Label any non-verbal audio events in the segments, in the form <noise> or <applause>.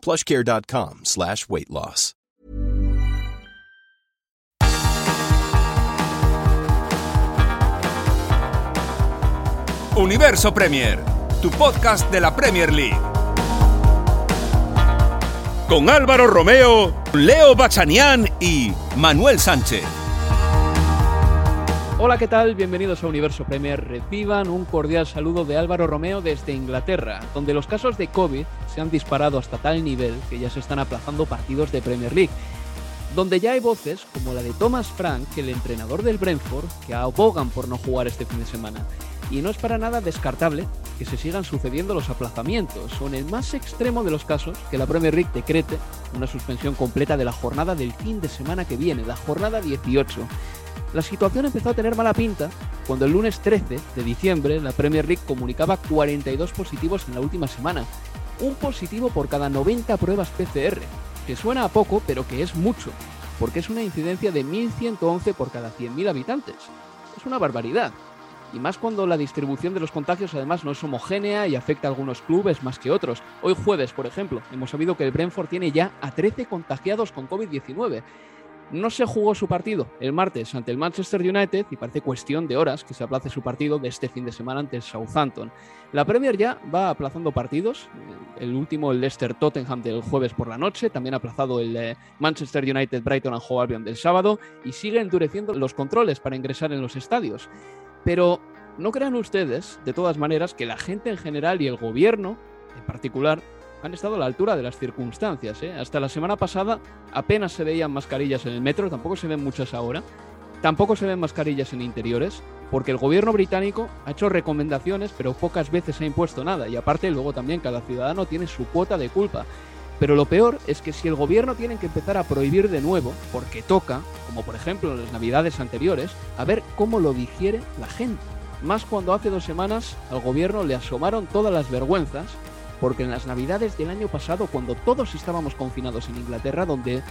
plushcare.com slash weight loss. Universo Premier, tu podcast de la Premier League. Con Álvaro Romeo, Leo Bachanián y Manuel Sánchez. Hola, ¿qué tal? Bienvenidos a Universo Premier. Reciban un cordial saludo de Álvaro Romeo desde Inglaterra, donde los casos de COVID se han disparado hasta tal nivel que ya se están aplazando partidos de Premier League. Donde ya hay voces, como la de Thomas Frank, el entrenador del Brentford, que abogan por no jugar este fin de semana. Y no es para nada descartable que se sigan sucediendo los aplazamientos, o en el más extremo de los casos, que la Premier League decrete una suspensión completa de la jornada del fin de semana que viene, la jornada 18. La situación empezó a tener mala pinta cuando el lunes 13 de diciembre la Premier League comunicaba 42 positivos en la última semana, un positivo por cada 90 pruebas PCR, que suena a poco pero que es mucho, porque es una incidencia de 1.111 por cada 100.000 habitantes. Es una barbaridad. Y más cuando la distribución de los contagios además no es homogénea y afecta a algunos clubes más que otros. Hoy jueves, por ejemplo, hemos sabido que el Brentford tiene ya a 13 contagiados con COVID-19 no se jugó su partido el martes ante el Manchester United y parece cuestión de horas que se aplace su partido de este fin de semana ante el Southampton. La Premier ya va aplazando partidos, el último el Leicester Tottenham del jueves por la noche, también aplazado el eh, Manchester United Brighton and Hove Albion del sábado y sigue endureciendo los controles para ingresar en los estadios. Pero no crean ustedes, de todas maneras, que la gente en general y el gobierno en particular han estado a la altura de las circunstancias. ¿eh? Hasta la semana pasada apenas se veían mascarillas en el metro, tampoco se ven muchas ahora. Tampoco se ven mascarillas en interiores, porque el gobierno británico ha hecho recomendaciones, pero pocas veces ha impuesto nada. Y aparte, luego también cada ciudadano tiene su cuota de culpa. Pero lo peor es que si el gobierno tiene que empezar a prohibir de nuevo, porque toca, como por ejemplo en las navidades anteriores, a ver cómo lo digiere la gente. Más cuando hace dos semanas al gobierno le asomaron todas las vergüenzas porque en las navidades del año pasado, cuando todos estábamos confinados en Inglaterra, donde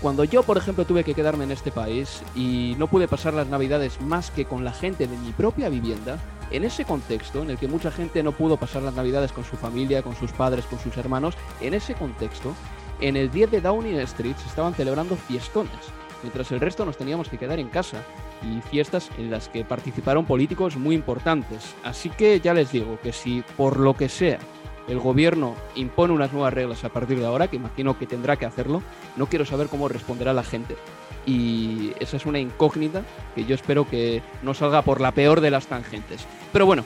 cuando yo, por ejemplo, tuve que quedarme en este país y no pude pasar las navidades más que con la gente de mi propia vivienda, en ese contexto en el que mucha gente no pudo pasar las navidades con su familia, con sus padres, con sus hermanos, en ese contexto, en el 10 de Downing Street se estaban celebrando fiestones, mientras el resto nos teníamos que quedar en casa y fiestas en las que participaron políticos muy importantes. Así que ya les digo que si por lo que sea el gobierno impone unas nuevas reglas a partir de ahora, que imagino que tendrá que hacerlo, no quiero saber cómo responderá la gente. Y esa es una incógnita que yo espero que no salga por la peor de las tangentes. Pero bueno,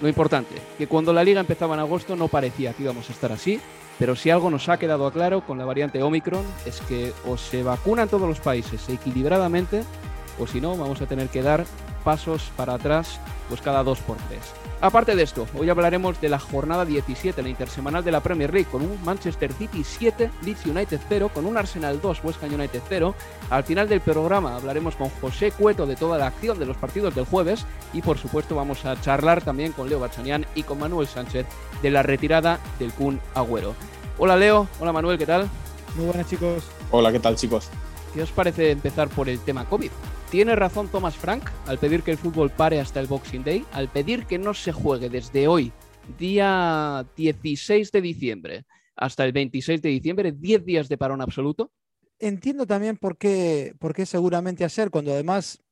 lo importante, que cuando la liga empezaba en agosto no parecía que íbamos a estar así, pero si algo nos ha quedado claro con la variante Omicron es que o se vacunan todos los países equilibradamente, o si no, vamos a tener que dar pasos para atrás pues cada dos por tres. Aparte de esto, hoy hablaremos de la jornada 17, la intersemanal de la Premier League, con un Manchester City 7, Leeds United 0, con un Arsenal 2, West Ham United 0. Al final del programa hablaremos con José Cueto de toda la acción de los partidos del jueves y por supuesto vamos a charlar también con Leo Bachanian y con Manuel Sánchez de la retirada del Kun Agüero. Hola Leo, hola Manuel, ¿qué tal? Muy buenas chicos. Hola, ¿qué tal chicos? ¿Qué os parece empezar por el tema COVID? Tiene razón Thomas Frank al pedir que el fútbol pare hasta el Boxing Day, al pedir que no se juegue desde hoy, día 16 de diciembre, hasta el 26 de diciembre, 10 días de parón absoluto. Entiendo también por qué, por qué seguramente ayer, cuando además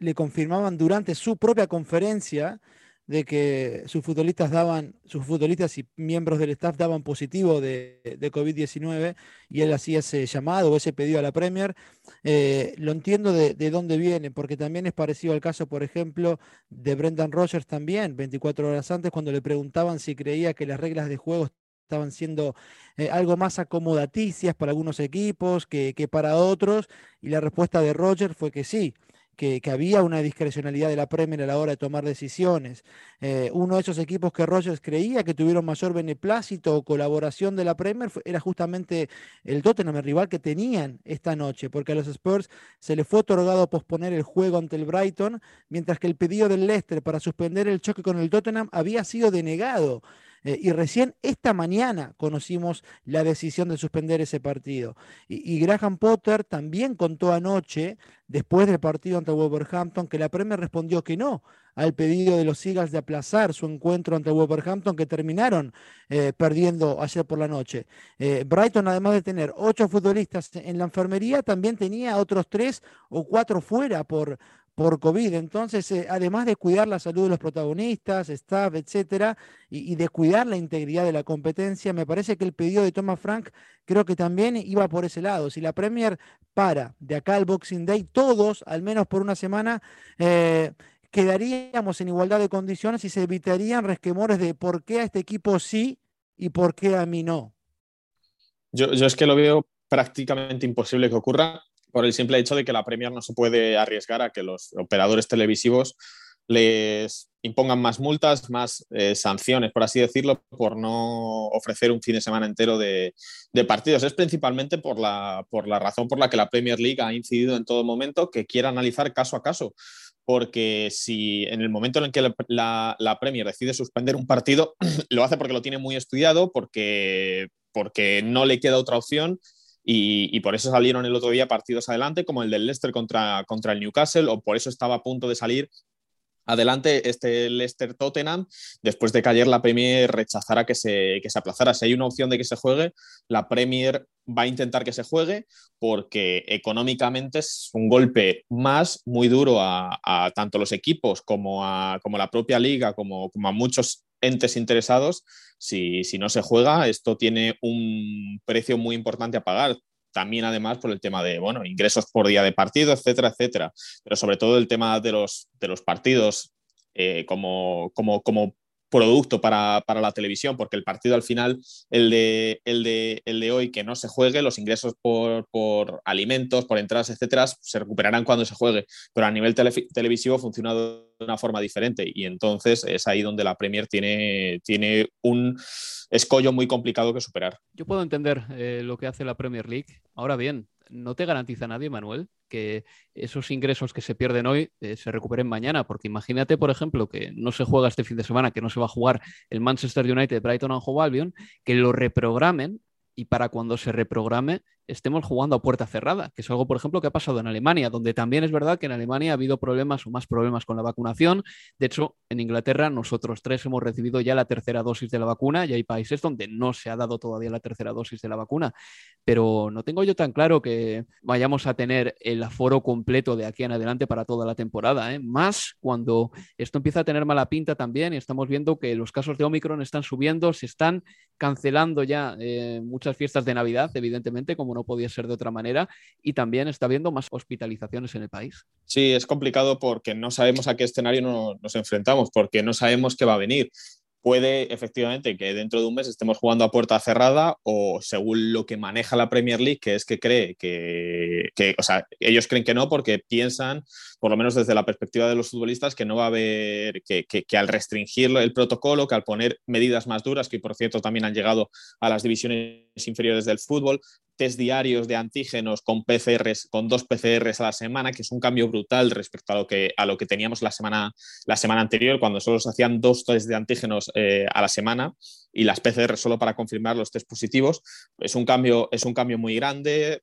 le confirmaban durante su propia conferencia de que sus futbolistas daban, sus futbolistas y miembros del staff daban positivo de, COVID-19 y él hacía ese llamado o ese pedido a la Premier. Eh, lo entiendo de, de, dónde viene, porque también es parecido al caso, por ejemplo, de Brendan Rogers también, 24 horas antes, cuando le preguntaban si creía que las reglas de juego estaban siendo eh, algo más acomodaticias para algunos equipos que, que para otros, y la respuesta de Rogers fue que sí que, había una discrecionalidad de la Premier a la hora de tomar decisiones. Eh, uno de esos equipos que Rogers creía que tuvieron mayor beneplácito o colaboración de la Premier era justamente el Tottenham, el rival que tenían esta noche, porque a los Spurs se les fue otorgado posponer el juego ante el Brighton, mientras que el pedido del Leicester para suspender el choque con el Tottenham había sido denegado. Eh, y recién esta mañana conocimos la decisión de suspender ese partido. Y, Graham Potter también contó anoche, después del partido ante Wolverhampton, que la Premier respondió que no al pedido de los Eagles de aplazar su encuentro ante Wolverhampton, que terminaron eh, perdiendo ayer por la noche. Eh, Brighton, además de tener ocho futbolistas en la enfermería, también tenía otros tres o cuatro fuera por, por COVID. Entonces, eh, además de cuidar la salud de los protagonistas, staff, etcétera, y, de cuidar la integridad de la competencia, me parece que el pedido de Thomas Frank creo que también iba por ese lado. Si la Premier para de acá al Boxing Day, todos, al menos por una semana, eh, quedaríamos en igualdad de condiciones y se evitarían resquemores de por qué a este equipo sí y por qué a mí no. Yo, yo es que lo veo prácticamente imposible que ocurra por el simple hecho de que la Premier no se puede arriesgar a que los operadores televisivos les impongan más multas, más eh, sanciones, por así decirlo, por no ofrecer un fin de semana entero de, partidos. Es principalmente por la, por la razón por la que la Premier League ha incidido en todo momento que quiera analizar caso a caso. Porque si en el momento en el que la, la Premier decide suspender un partido, <clears throat> lo hace porque lo tiene muy estudiado, porque, porque no le queda otra opción y, por eso salieron el otro día partidos adelante, como el del Leicester contra, contra el Newcastle, o por eso estaba a punto de salir adelante este Leicester Tottenham después de que ayer la Premier rechazara que se, que se aplazara. Si hay una opción de que se juegue, la Premier va a intentar que se juegue porque económicamente es un golpe más muy duro a, tanto los equipos como a como la propia liga, como, como a muchos entes interesados, si, si no se juega, esto tiene un precio muy importante a pagar también además por el tema de, bueno, ingresos por día de partido, etcétera, etcétera. Pero sobre todo el tema de los, de los partidos eh, como, como, como producto para, la televisión, porque el partido al final, el de, el de, el de hoy, que no se juegue, los ingresos por, alimentos, por entradas, etcétera, se recuperarán cuando se juegue, pero a nivel televisivo funciona una forma diferente y entonces es ahí donde la Premier tiene, tiene un escollo muy complicado que superar. Yo puedo entender eh, lo que hace la Premier League. Ahora bien, no te garantiza nadie, Manuel, que esos ingresos que se pierden hoy eh, se recuperen mañana, porque imagínate, por ejemplo, que no se juega este fin de semana, que no se va a jugar el Manchester United, Brighton and Hove Albion, que lo reprogramen y para cuando se reprograme estemos jugando a puerta cerrada, que es algo, por ejemplo, que ha pasado en Alemania, donde también es verdad que en Alemania ha habido problemas o más problemas con la vacunación. De hecho, en Inglaterra nosotros tres hemos recibido ya la tercera dosis de la vacuna y hay países donde no se ha dado todavía la tercera dosis de la vacuna. Pero no tengo yo tan claro que vayamos a tener el aforo completo de aquí en adelante para toda la temporada. ¿eh? Más cuando esto empieza a tener mala pinta también y estamos viendo que los casos de Omicron están subiendo, se están cancelando ya eh, muchas fiestas de Navidad, evidentemente, como no podía ser de otra manera, y también está habiendo más hospitalizaciones en el país. Sí, es complicado porque no sabemos a qué escenario nos enfrentamos, porque no sabemos qué va a venir puede efectivamente que dentro de un mes estemos jugando a puerta cerrada o según lo que maneja la Premier League, que es que cree que, o sea, ellos creen que no porque piensan, por lo menos desde la perspectiva de los futbolistas, que no va a haber, que, que, al restringir el protocolo, que al poner medidas más duras, que por cierto también han llegado a las divisiones inferiores del fútbol, test diarios de antígenos con PCRs, con dos PCRs a la semana, que es un cambio brutal respecto a lo que, a lo que teníamos la semana, la semana anterior, cuando solo se hacían dos test de antígenos eh, a la semana y las PCR solo para confirmar los test positivos. Es un cambio, es un cambio muy grande,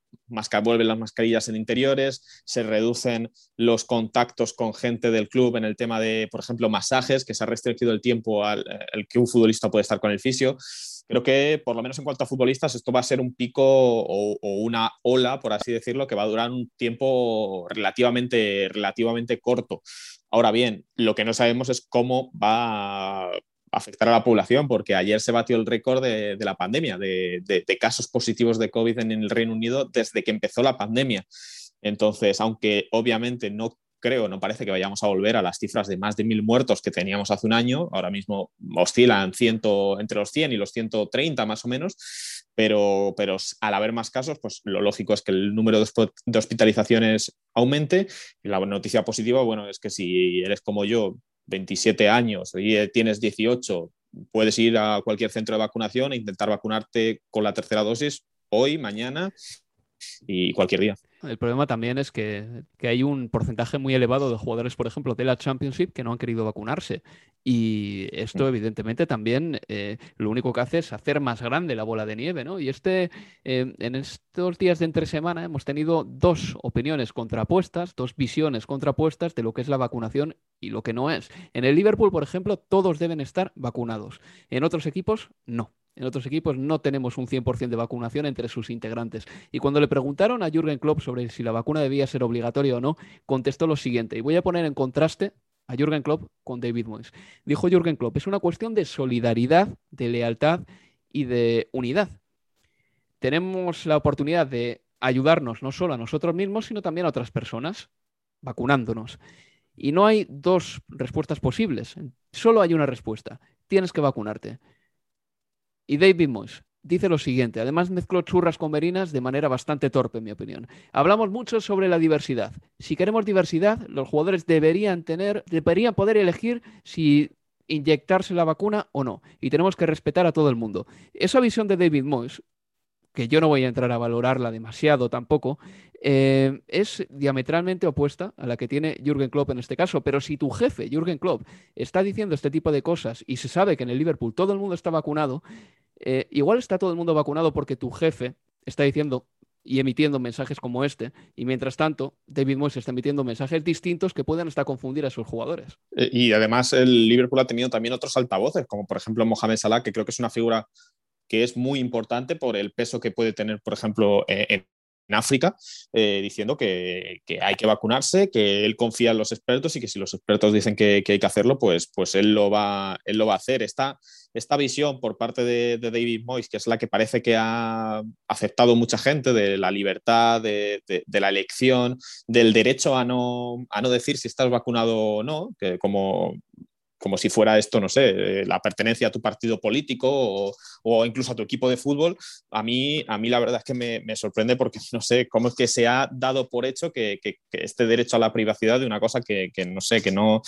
vuelven las mascarillas en interiores, se reducen los contactos con gente del club en el tema de, por ejemplo, masajes, que se ha restringido el tiempo al, que un futbolista puede estar con el fisio. Creo que por lo menos en cuanto a futbolistas esto va a ser un pico o, una ola, por así decirlo, que va a durar un tiempo relativamente, relativamente corto. Ahora bien, lo que no sabemos es cómo va a afectar a la población, porque ayer se batió el récord de, la pandemia, de, de, casos positivos de COVID en el Reino Unido desde que empezó la pandemia. Entonces, aunque obviamente no creo, no parece que vayamos a volver a las cifras de más de mil muertos que teníamos hace un año. Ahora mismo oscilan entre los 100 y los 130 más o menos, pero, pero al haber más casos, pues lo lógico es que el número de hospitalizaciones aumente. Y la noticia positiva, bueno, es que si eres como yo, 27 años y tienes 18, puedes ir a cualquier centro de vacunación e intentar vacunarte con la tercera dosis hoy, mañana y cualquier día. El problema también es que, hay un porcentaje muy elevado de jugadores, por ejemplo, de la Championship que no han querido vacunarse. Y esto, evidentemente, también eh, lo único que hace es hacer más grande la bola de nieve, ¿no? Y este, eh, en estos días de entre semana hemos tenido dos opiniones contrapuestas, dos visiones contrapuestas de lo que es la vacunación y lo que no es. En el Liverpool, por ejemplo, todos deben estar vacunados. En otros equipos, no. En otros equipos no tenemos un 100% de vacunación entre sus integrantes. Y cuando le preguntaron a Jürgen Klopp sobre si la vacuna debía ser obligatoria o no, contestó lo siguiente. Y voy a poner en contraste a Jürgen Klopp con David Moyes. Dijo Jürgen Klopp, es una cuestión de solidaridad, de lealtad y de unidad. Tenemos la oportunidad de ayudarnos no solo a nosotros mismos, sino también a otras personas, vacunándonos. Y no hay dos respuestas posibles, solo hay una respuesta. Tienes que vacunarte. Y David Moyes dice lo siguiente, además mezcló churras con merinas de manera bastante torpe, en mi opinión. Hablamos mucho sobre la diversidad. Si queremos diversidad, los jugadores deberían tener, deberían poder elegir si inyectarse la vacuna o no. Y tenemos que respetar a todo el mundo. Esa visión de David Moyes, que yo no voy a entrar a valorarla demasiado tampoco, eh, es diametralmente opuesta a la que tiene Jürgen Klopp en este caso. Pero si tu jefe, Jürgen Klopp, está diciendo este tipo de cosas y se sabe que en el Liverpool todo el mundo está vacunado, eh, igual está todo el mundo vacunado porque tu jefe está diciendo y emitiendo mensajes como este, y mientras tanto, David Moyes está emitiendo mensajes distintos que pueden hasta confundir a sus jugadores. Eh, y además el Liverpool ha tenido también otros altavoces, como por ejemplo Mohamed Salah, que creo que es una figura que es muy importante por el peso que puede tener, por ejemplo, en en África, eh, diciendo que, hay que vacunarse, que él confía en los expertos y que si los expertos dicen que, hay que hacerlo, pues, pues él, lo va, él lo va a hacer. Esta, esta visión por parte de, David Moyes, que es la que parece que ha aceptado mucha gente, de la libertad, de, la elección, del derecho a no, a no decir si estás vacunado o no, que como como si fuera esto, no sé, eh, la pertenencia a tu partido político o, incluso a tu equipo de fútbol, a mí, a mí la verdad es que me, sorprende porque <laughs> no sé cómo es que se ha dado por hecho que, este derecho a la privacidad de una cosa que, no sé, que no,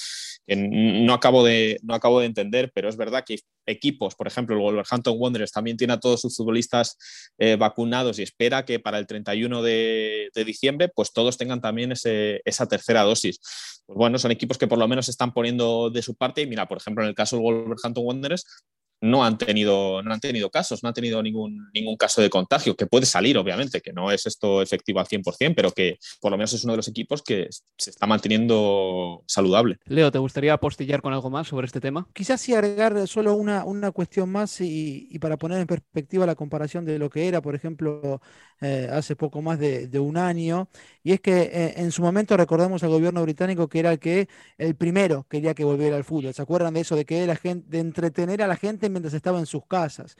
no, acabo de, no acabo de entender, pero es verdad que equipos, por ejemplo, el Wolverhampton Wanderers también tiene a todos sus futbolistas eh, vacunados y espera que para el 31 de, de diciembre pues todos tengan también esa tercera dosis pues bueno, son equipos que por lo menos están poniendo de su parte. Mira, por ejemplo, en el caso del Wolverhampton Wanderers, no han tenido, no han tenido casos, no han tenido ningún, ningún caso de contagio, que puede salir, obviamente, que no es esto efectivo al 100%, pero que por lo menos es uno de los equipos que se está manteniendo saludable. Leo, ¿te gustaría apostillar con algo más sobre este tema? Quizás sí agregar solo una, una cuestión más y, y, para poner en perspectiva la comparación de lo que era, por ejemplo, eh, hace poco más de, un año, y es que eh, en su momento recordamos al gobierno británico que era el que el primero quería que volviera al fútbol. ¿Se acuerdan de eso, de que la gente, de entretener a la gente mientras estaba en sus casas?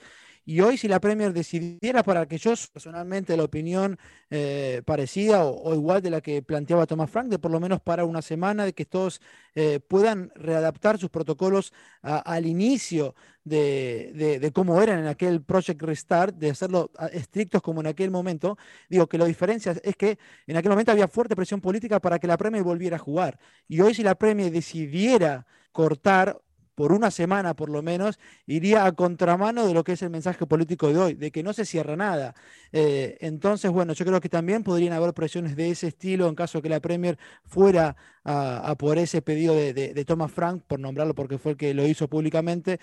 Y hoy si la Premier decidiera, para que yo personalmente la opinión eh, parecida o, igual de la que planteaba Thomas Frank, de por lo menos para una semana, de que todos eh, puedan readaptar sus protocolos al inicio de, cómo eran en aquel Project Restart, de hacerlo estrictos como en aquel momento. Digo que la diferencia es que en aquel momento había fuerte presión política para que la Premier volviera a jugar. Y hoy si la Premier decidiera cortar por una semana por lo menos, iría a contramano de lo que es el mensaje político de hoy, de que no se cierra nada. Eh, entonces, bueno, yo creo que también podrían haber presiones de ese estilo en caso que la Premier fuera a, por ese pedido de, Thomas Frank, por nombrarlo porque fue el que lo hizo públicamente,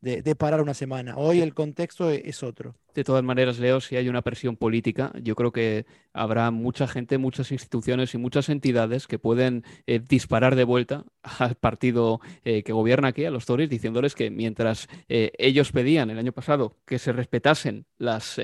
de, parar una semana. Hoy el contexto es otro. De todas maneras, Leo, si hay una presión política, yo creo que habrá mucha gente, muchas instituciones y muchas entidades que pueden eh, disparar de vuelta <laughs> al partido eh, que gobierna aquí, a los Tories, diciéndoles que mientras eh, ellos pedían el año pasado que se respetasen las,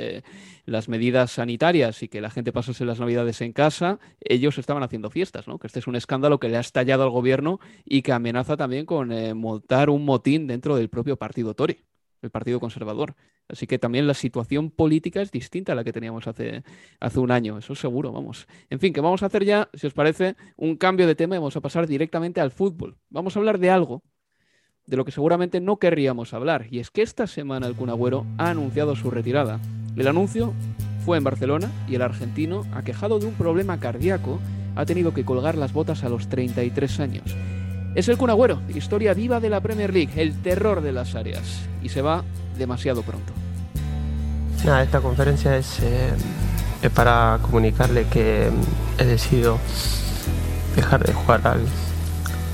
las medidas sanitarias y que la gente pasase las navidades en casa, ellos estaban haciendo fiestas, ¿no? Que este es un escándalo que le ha estallado al gobierno y que amenaza también con montar un motín dentro del propio partido Tory el Partido Conservador. Así que también la situación política es distinta a la que teníamos hace, hace un año, eso seguro, vamos. En fin, que vamos a hacer ya, si os parece, un cambio de tema y vamos a pasar directamente al fútbol. Vamos a hablar de algo de lo que seguramente no querríamos hablar, y es que esta semana el Cunagüero ha anunciado su retirada. El anuncio fue en Barcelona y el argentino, aquejado de un problema cardíaco, ha tenido que colgar las botas a los 33 años. Es el Cunagüero, historia viva de la Premier League, el terror de las áreas. Y se va demasiado pronto. Nada, esta conferencia es, eh, es para comunicarle que mm, he decidido dejar de jugar al,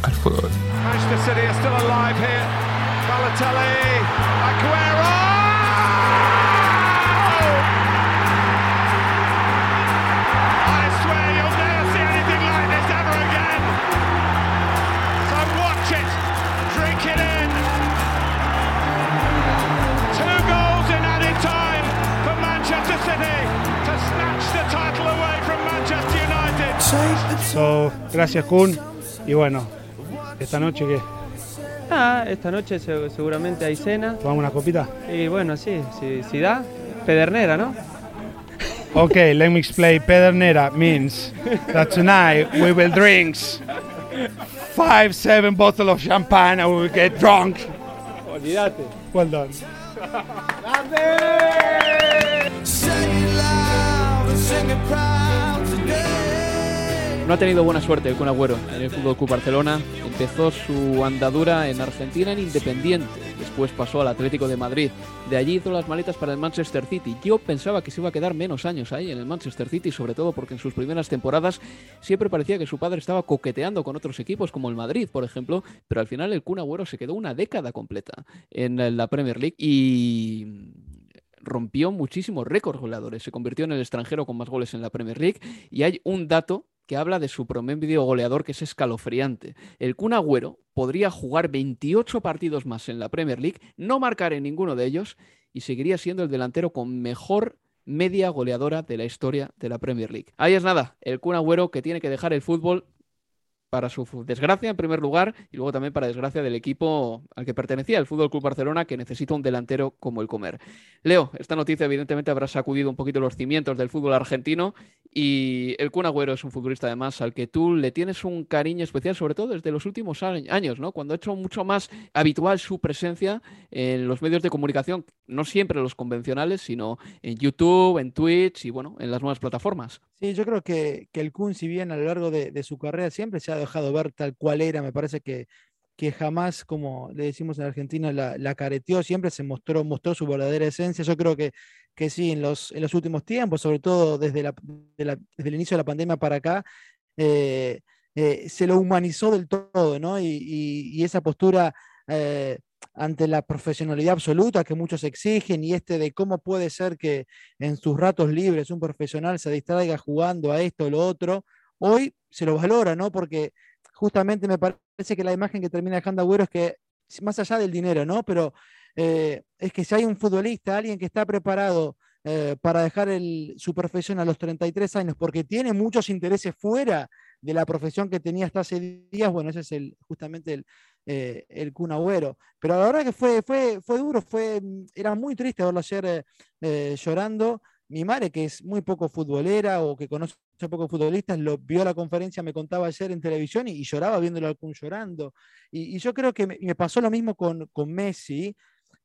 al fútbol. Manchester City is still alive here. Balotelli, Aguero. Gracias Kun. Y bueno, esta noche qué? Ah, esta noche seguramente hay cena. ¿Tomamos una copita? Y bueno, sí, si, si da, pedernera, ¿no? Okay, let me explain. Pedernera means that tonight we will drinks five, seven bottles of champagne and we will get drunk. Olvídate. Well done. No ha tenido buena suerte el Kun Agüero en el Fútbol Club Barcelona. Empezó su andadura en Argentina en Independiente. Después pasó al Atlético de Madrid. De allí hizo las maletas para el Manchester City. Yo pensaba que se iba a quedar menos años ahí en el Manchester City, sobre todo porque en sus primeras temporadas siempre parecía que su padre estaba coqueteando con otros equipos, como el Madrid, por ejemplo. Pero al final el Kun Agüero se quedó una década completa en la Premier League y rompió muchísimos récords goleadores. Se convirtió en el extranjero con más goles en la Premier League. Y hay un dato que habla de su promedio goleador que es escalofriante. El Kun Agüero podría jugar 28 partidos más en la Premier League, no marcar en ninguno de ellos y seguiría siendo el delantero con mejor media goleadora de la historia de la Premier League. Ahí es nada, el Kun Agüero que tiene que dejar el fútbol para su desgracia en primer lugar y luego también para desgracia del equipo al que pertenecía, el Fútbol Club Barcelona, que necesita un delantero como el Comer. Leo, esta noticia evidentemente habrá sacudido un poquito los cimientos del fútbol argentino y el Kun Agüero es un futbolista además al que tú le tienes un cariño especial, sobre todo desde los últimos años, ¿no? Cuando ha hecho mucho más habitual su presencia en los medios de comunicación, no siempre los convencionales, sino en YouTube, en Twitch y bueno, en las nuevas plataformas. Sí, yo creo que, el Kun, si bien a lo largo de, su carrera siempre se ha dejado ver tal cual era, me parece que, que jamás, como le decimos en Argentina, la, la, siempre se mostró, mostró su verdadera esencia. Yo creo que, que sí, en los, en los últimos tiempos, sobre todo desde, la, desde el inicio de la pandemia para acá, eh, eh, se lo humanizó del todo, ¿no? Y, esa postura eh, ante la profesionalidad absoluta que muchos exigen y este de cómo puede ser que en sus ratos libres un profesional se distraiga jugando a esto o lo otro, hoy se lo valora, ¿no? Porque justamente me parece que la imagen que termina dejando Agüero es que, más allá del dinero, ¿no? Pero eh, es que si hay un futbolista, alguien que está preparado eh, para dejar su profesión a los 33 años porque tiene muchos intereses fuera de la profesión que tenía hasta hace días, bueno, ese es el, justamente el, eh, el Kun Agüero. Pero la verdad que fue, fue, fue duro, fue, era muy triste verlo ayer eh, eh, llorando. Mi madre, que es muy poco futbolera o que conoce pocos futbolistas, lo vio la conferencia, me contaba ayer en televisión y, lloraba viéndolo al Kun llorando. Y, yo creo que me, pasó lo mismo con, con, Messi,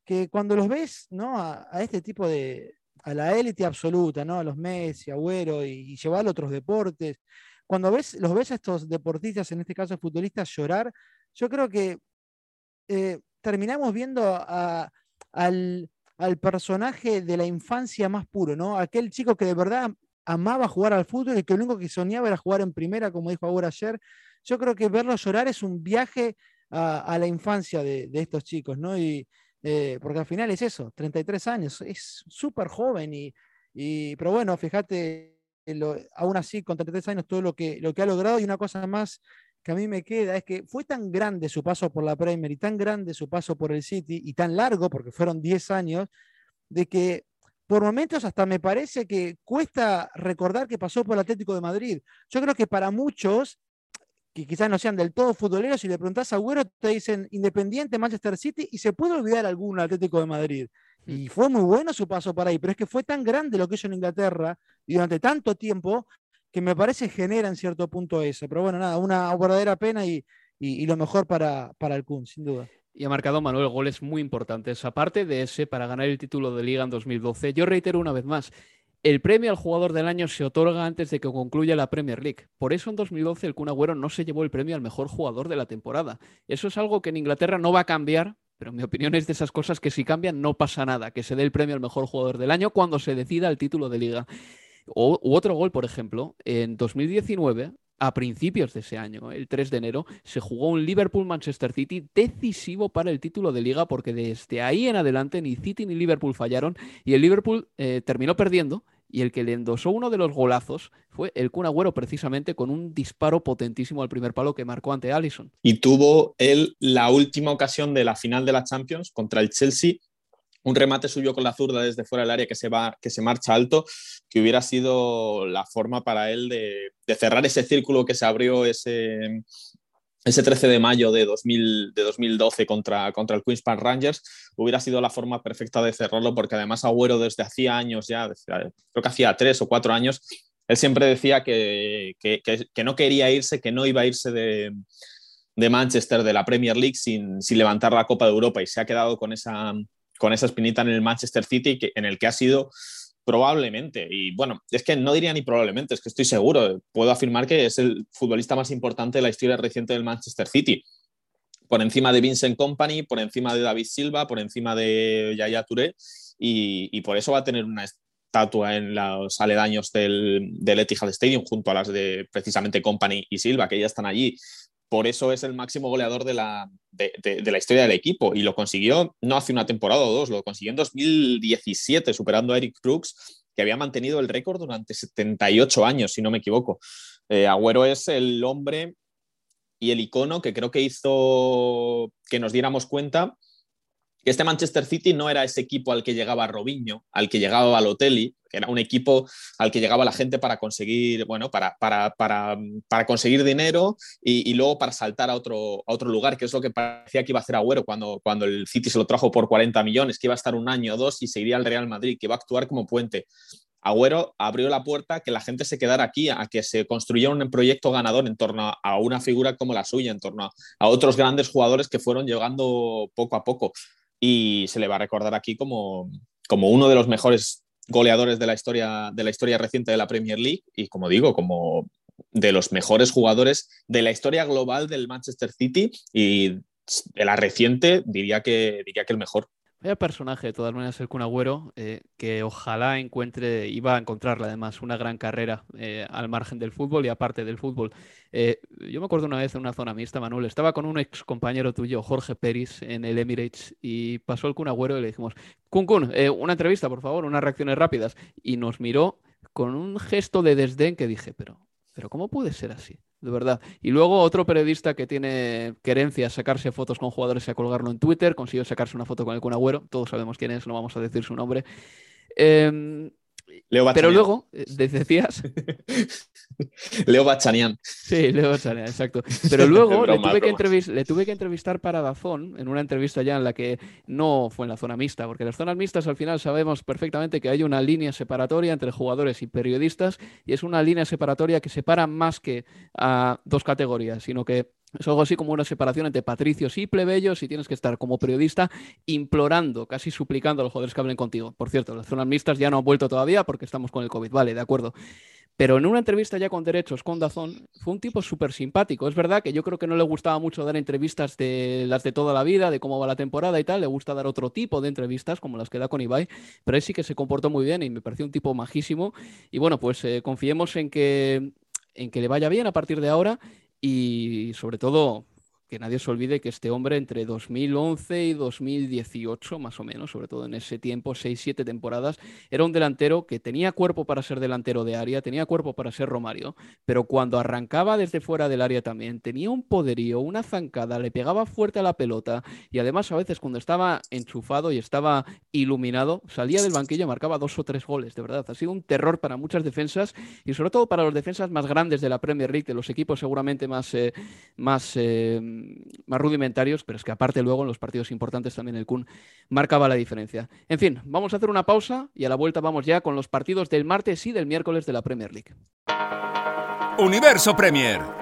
que cuando los ves ¿no? a, este tipo de, a la élite absoluta, ¿no? a los Messi, Agüero y, y llevar a otros deportes, cuando ves, los ves a estos deportistas, en este caso futbolistas, llorar, yo creo que eh, terminamos viendo al, personaje de la infancia más puro, ¿no? Aquel chico que de verdad amaba jugar al fútbol y que lo único que soñaba era jugar en primera, como dijo ahora ayer. Yo creo que verlo llorar es un viaje a, la infancia de, estos chicos, ¿no? Y, eh, porque al final es eso, 33 años, es súper joven y, y, pero bueno, fíjate, aún así con 33 años todo lo que, lo que ha logrado y una cosa más que a mí me queda es que fue tan grande su paso por la Premier y tan grande su paso por el City y tan largo, porque fueron 10 años, de que por momentos hasta me parece que cuesta recordar que pasó por el Atlético de Madrid. Yo creo que para muchos, que quizás no sean del todo futboleros, si le preguntas a Agüero, te dicen Independiente, Manchester City, y se puede olvidar algún Atlético de Madrid. Mm. Y fue muy bueno su paso para ahí, pero es que fue tan grande lo que hizo en Inglaterra y durante tanto tiempo que me parece genera en cierto punto eso. Pero bueno, nada, una verdadera pena y, lo mejor para, para el Kun, sin duda. Y ha marcado Manuel goles muy importantes. Aparte de ese, para ganar el título de liga en 2012, yo reitero una vez más, el premio al jugador del año se otorga antes de que concluya la Premier League. Por eso en 2012 el Kun Agüero no se llevó el premio al mejor jugador de la temporada. Eso es algo que en Inglaterra no va a cambiar, pero mi opinión es de esas cosas que si cambian no pasa nada, que se dé el premio al mejor jugador del año cuando se decida el título de liga. O, otro gol, por ejemplo, en 2019, a principios de ese año, el 3 de enero, se jugó un Liverpool-Manchester City decisivo para el título de liga, porque desde ahí en adelante ni City ni Liverpool fallaron y el Liverpool eh, terminó perdiendo. Y el que le endosó uno de los golazos fue el Kun Agüero, precisamente con un disparo potentísimo al primer palo que marcó ante Allison. Y tuvo él la última ocasión de la final de la Champions contra el Chelsea un remate suyo con la zurda desde fuera del área que se, va, que se marcha alto, que hubiera sido la forma para él de, cerrar ese círculo que se abrió ese, ese 13 de mayo de, 2000, de 2012 contra, contra el Queens Park Rangers, hubiera sido la forma perfecta de cerrarlo, porque además Agüero desde hacía años ya, creo que hacía tres o cuatro años, él siempre decía que, que, no quería irse, que no iba a irse de, de Manchester, de la Premier League, sin, sin levantar la Copa de Europa y se ha quedado con esa, con esa espinita en el Manchester City, en el que ha sido probablemente, y bueno, es que no diría ni probablemente, es que estoy seguro, puedo afirmar que es el futbolista más importante de la historia reciente del Manchester City, por encima de Vincent Company, por encima de David Silva, por encima de Yaya Touré, y, por eso va a tener una estatua en los aledaños del, del Etihad Stadium junto a las de precisamente Company y Silva, que ya están allí por eso es el máximo goleador de la, de, la, historia del equipo y lo consiguió no hace una temporada o dos, lo consiguió en 2017 superando a Eric Brooks, que había mantenido el récord durante 78 años, si no me equivoco. Eh, Agüero es el hombre y el icono que creo que hizo que nos diéramos cuenta que este Manchester City no era ese equipo al que llegaba Robinho, al que llegaba Balotelli, era un equipo al que llegaba la gente para conseguir, bueno, para, para, para, para conseguir dinero y, luego para saltar a otro, a otro lugar, que es lo que parecía que iba a hacer Agüero cuando, cuando el City se lo trajo por 40 millones, que iba a estar un año o dos y seguiría al Real Madrid, que iba a actuar como puente. Agüero abrió la puerta a que la gente se quedara aquí, a que se construyera un proyecto ganador en torno a una figura como la suya, en torno a otros grandes jugadores que fueron llegando poco a poco y se le va a recordar aquí como, como uno de los mejores goleadores de la, historia, de la historia reciente de la Premier League y, como digo, como de los mejores jugadores de la historia global del Manchester City y de la reciente diría que, diría que el mejor. Vaya personaje, de todas maneras, el Kun Agüero, eh, que ojalá encuentre, iba a encontrarle además una gran carrera eh, al margen del fútbol y aparte del fútbol. Eh, yo me acuerdo una vez en una zona mixta, Manuel, estaba con un ex compañero tuyo, Jorge Peris, en el Emirates, y pasó el Kun Agüero y le dijimos, Kun Kun, una entrevista, por favor, unas reacciones rápidas. Y nos miró con un gesto de desdén que dije, pero, pero ¿cómo puede ser así? De verdad. Y luego otro periodista que tiene querencia sacarse fotos con jugadores y a colgarlo en Twitter, consiguió sacarse una foto con el Kun Agüero, todos sabemos quién es, no vamos a decir su nombre. Eh, pero luego, eh, decías. <laughs> Leo Bachanian. Sí, Leo Bachanian, exacto. Pero luego <laughs> le, tuve que le, tuve que entrevistar para Dazón, en una entrevista ya en la que no fue en la zona mixta, porque en las zonas mixtas al final sabemos perfectamente que hay una línea separatoria entre jugadores y periodistas, y es una línea separatoria que separa más que a dos categorías, sino que es algo así como una separación entre patricios y plebeyos y tienes que estar como periodista implorando, casi suplicando a los jugadores que hablen contigo. Por cierto, las zonas mixtas ya no han vuelto todavía porque estamos con el COVID, vale, de acuerdo. Pero en una entrevista ya con derechos con Dazón fue un tipo súper simpático. Es verdad que yo creo que no le gustaba mucho dar entrevistas de las de toda la vida, de cómo va la temporada y tal. Le gusta dar otro tipo de entrevistas como las que da con Ibai. Pero él sí que se comportó muy bien y me pareció un tipo majísimo. Y bueno, pues eh, confiemos en que, en que le vaya bien a partir de ahora y sobre todo que nadie se olvide que este hombre entre 2011 y 2018, más o menos, sobre todo en ese tiempo, 6-7 temporadas, era un delantero que tenía cuerpo para ser delantero de área, tenía cuerpo para ser Romario, pero cuando arrancaba desde fuera del área también, tenía un poderío, una zancada, le pegaba fuerte a la pelota y además a veces cuando estaba enchufado y estaba iluminado, salía del banquillo y marcaba dos o tres goles, de verdad. Ha sido un terror para muchas defensas y sobre todo para los defensas más grandes de la Premier League, de los equipos seguramente más, eh, más eh, más rudimentarios, pero es que aparte luego en los partidos importantes también el Kun marcaba la diferencia. En fin, vamos a hacer una pausa y a la vuelta vamos ya con los partidos del martes y del miércoles de la Premier League. Universo Premier.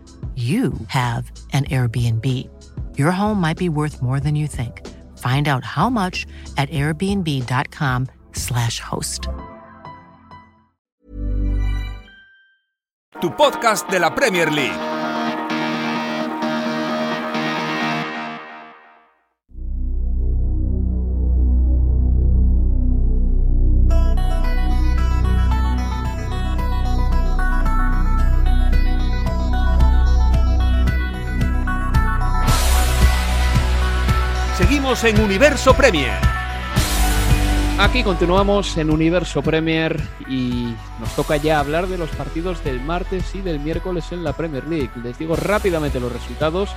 you have an Airbnb. Your home might be worth more than you think. Find out how much at airbnb.com/slash host. Tu podcast de la Premier League. En Universo Premier. Aquí continuamos en Universo Premier y nos toca ya hablar de los partidos del martes y del miércoles en la Premier League. Les digo rápidamente los resultados.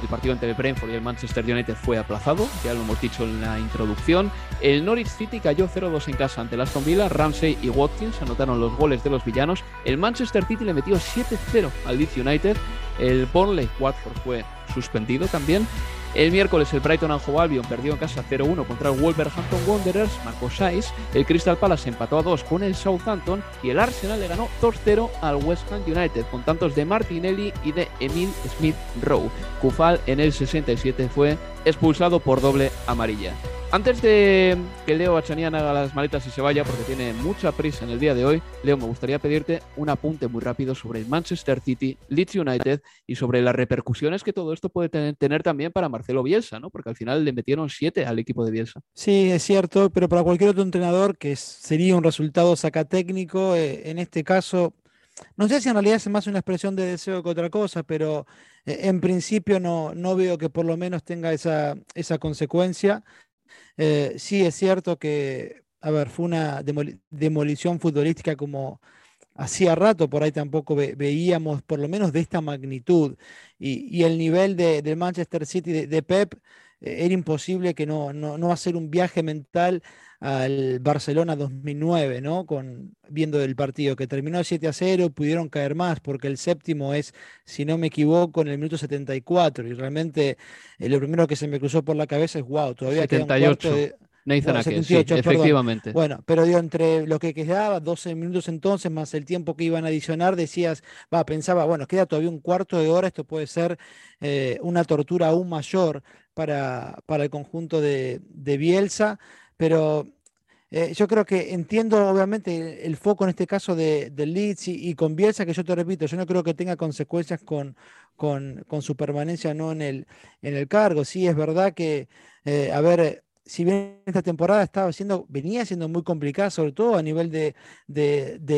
El partido entre el Brentford y el Manchester United fue aplazado, ya lo hemos dicho en la introducción. El Norwich City cayó 0-2 en casa ante el Aston Villa. Ramsey y Watkins anotaron los goles de los villanos. El Manchester City le metió 7-0 al Leeds United. El Burnley Watford fue suspendido también. El miércoles el Brighton and Hove Albion perdió en casa 0-1 contra el Wolverhampton Wanderers, marcó 6. El Crystal Palace empató a 2 con el Southampton y el Arsenal le ganó 2-0 al West Ham United con tantos de Martinelli y de Emil Smith Rowe. Kufal en el 67 fue expulsado por doble amarilla. Antes de que Leo Bachanian haga las maletas y se vaya, porque tiene mucha prisa en el día de hoy, Leo, me gustaría pedirte un apunte muy rápido sobre el Manchester City, Leeds United y sobre las repercusiones que todo esto puede tener, también para Marcelo Bielsa, ¿no? Porque al final le metieron siete al equipo de Bielsa. Sí, es cierto, pero para cualquier otro entrenador que sería un resultado sacatécnico, eh, en este caso, no sé si en realidad es más una expresión de deseo que otra cosa, pero eh, en principio no, no veo que por lo menos tenga esa, esa consecuencia. Eh, sí, es cierto que, a ver, fue una demolición futbolística como hacía rato, por ahí tampoco veíamos, por lo menos de esta magnitud. Y, el nivel de, Manchester City, de, Pep, eh, era imposible que no, no, no hacer un viaje mental al Barcelona 2009, ¿no? Con, viendo el partido que terminó 7 a 0, pudieron caer más porque el séptimo es, si no me equivoco, en el minuto 74 y realmente eh, lo primero que se me cruzó por la cabeza es, wow, todavía 78. queda un Nathan efectivamente. Bueno, pero digo, entre lo que quedaba, 12 minutos entonces, más el tiempo que iban a adicionar, decías, va, pensaba, bueno, queda todavía un cuarto de hora, esto puede ser eh, una tortura aún mayor para, para el conjunto de, de Bielsa pero eh, yo creo que entiendo obviamente el, foco en este caso de, Leeds y, con Bielsa, que yo te repito, yo no creo que tenga consecuencias con, con, su permanencia no en el, en el cargo. Sí, es verdad que, eh, a ver, si bien esta temporada estaba siendo, venía siendo muy complicada, sobre todo a nivel de,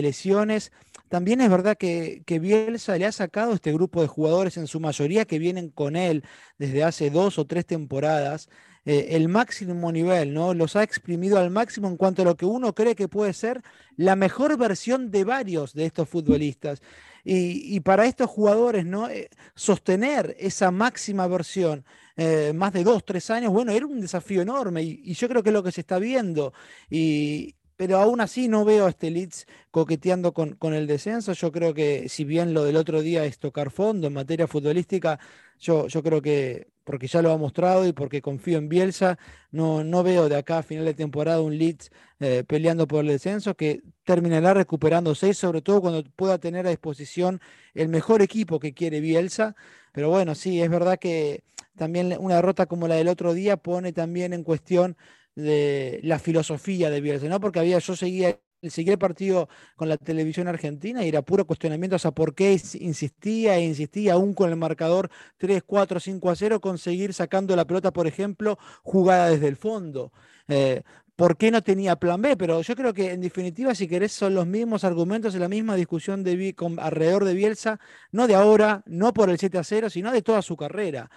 lesiones, también es verdad que, Bielsa le ha sacado este grupo de jugadores, en su mayoría que vienen con él desde hace dos o tres temporadas, eh, el máximo nivel, ¿no? Los ha exprimido al máximo en cuanto a lo que uno cree que puede ser la mejor versión de varios de estos futbolistas. Y, para estos jugadores, ¿no? Eh, sostener esa máxima versión eh, más de dos, tres años, bueno, era un desafío enorme y, yo creo que es lo que se está viendo. Y, pero aún así no veo a este Leeds coqueteando con, con, el descenso. Yo creo que si bien lo del otro día es tocar fondo en materia futbolística, yo, yo creo que, porque ya lo ha mostrado y porque confío en Bielsa, no, no veo de acá a final de temporada un Leeds eh, peleando por el descenso que terminará recuperándose, sobre todo cuando pueda tener a disposición el mejor equipo que quiere Bielsa. Pero bueno, sí, es verdad que también una derrota como la del otro día pone también en cuestión de la filosofía de Bielsa, ¿no? Porque había, yo seguía, seguía el partido con la televisión argentina y era puro cuestionamiento o sea, por qué insistía e insistía aún con el marcador 3, 4, 5 a 0, conseguir sacando la pelota, por ejemplo, jugada desde el fondo. Eh, por qué no tenía plan B, pero yo creo que en definitiva, si querés, son los mismos argumentos en la misma discusión de, alrededor de Bielsa, no de ahora, no por el 7 a 0, sino de toda su carrera.